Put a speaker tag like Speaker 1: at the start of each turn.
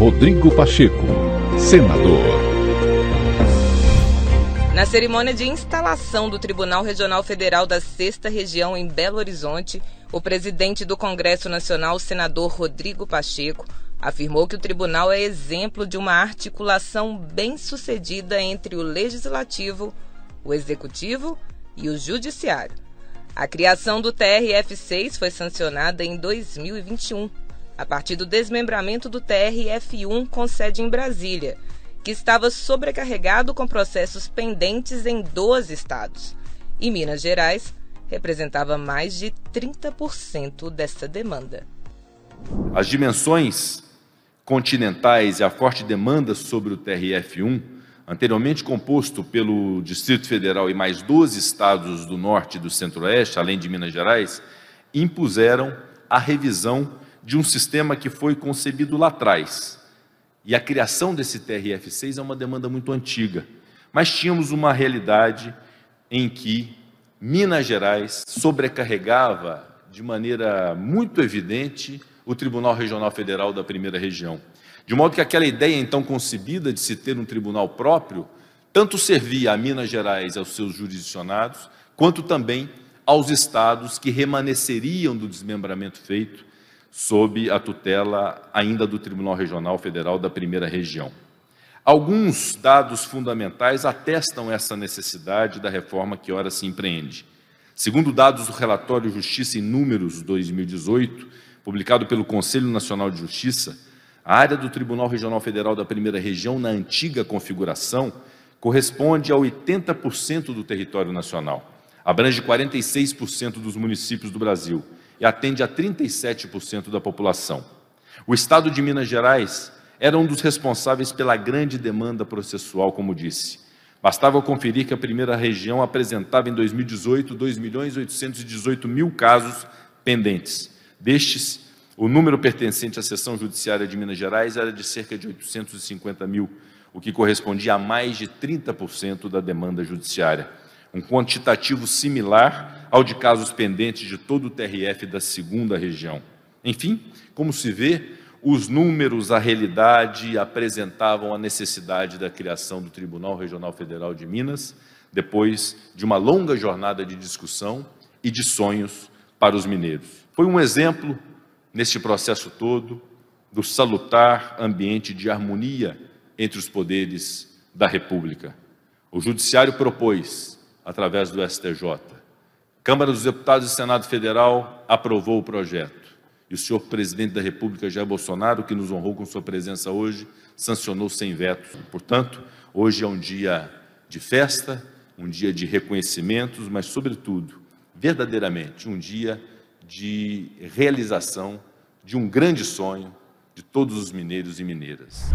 Speaker 1: Rodrigo Pacheco, senador.
Speaker 2: Na cerimônia de instalação do Tribunal Regional Federal da Sexta Região em Belo Horizonte, o presidente do Congresso Nacional, senador Rodrigo Pacheco, afirmou que o tribunal é exemplo de uma articulação bem-sucedida entre o legislativo, o executivo e o judiciário. A criação do TRF6 foi sancionada em 2021 a partir do desmembramento do TRF1 com sede em Brasília, que estava sobrecarregado com processos pendentes em 12 estados. E Minas Gerais representava mais de 30% dessa demanda.
Speaker 3: As dimensões continentais e a forte demanda sobre o TRF1, anteriormente composto pelo Distrito Federal e mais 12 estados do norte e do centro-oeste, além de Minas Gerais, impuseram a revisão de um sistema que foi concebido lá atrás. E a criação desse TRF6 é uma demanda muito antiga. Mas tínhamos uma realidade em que Minas Gerais sobrecarregava de maneira muito evidente o Tribunal Regional Federal da Primeira Região. De modo que aquela ideia então concebida de se ter um tribunal próprio, tanto servia a Minas Gerais aos seus jurisdicionados, quanto também aos estados que remanesceriam do desmembramento feito sob a tutela ainda do Tribunal Regional Federal da Primeira Região. Alguns dados fundamentais atestam essa necessidade da reforma que ora se empreende. Segundo dados do relatório Justiça em Números 2018, publicado pelo Conselho Nacional de Justiça, a área do Tribunal Regional Federal da Primeira Região, na antiga configuração, corresponde a 80% do território nacional, abrange 46% dos municípios do Brasil e atende a 37% da população. O Estado de Minas Gerais era um dos responsáveis pela grande demanda processual, como disse. Bastava conferir que a primeira região apresentava em 2018 2 milhões 818 mil casos pendentes. Destes, o número pertencente à seção judiciária de Minas Gerais era de cerca de 850 mil, o que correspondia a mais de 30% da demanda judiciária um quantitativo similar ao de casos pendentes de todo o TRF da segunda região. Enfim, como se vê, os números, a realidade apresentavam a necessidade da criação do Tribunal Regional Federal de Minas, depois de uma longa jornada de discussão e de sonhos para os mineiros. Foi um exemplo, neste processo todo, do salutar ambiente de harmonia entre os poderes da República. O Judiciário propôs através do STJ. Câmara dos Deputados e Senado Federal aprovou o projeto. E o senhor presidente da República, Jair Bolsonaro, que nos honrou com sua presença hoje, sancionou sem veto. Portanto, hoje é um dia de festa, um dia de reconhecimentos, mas, sobretudo, verdadeiramente, um dia de realização de um grande sonho de todos os mineiros e mineiras.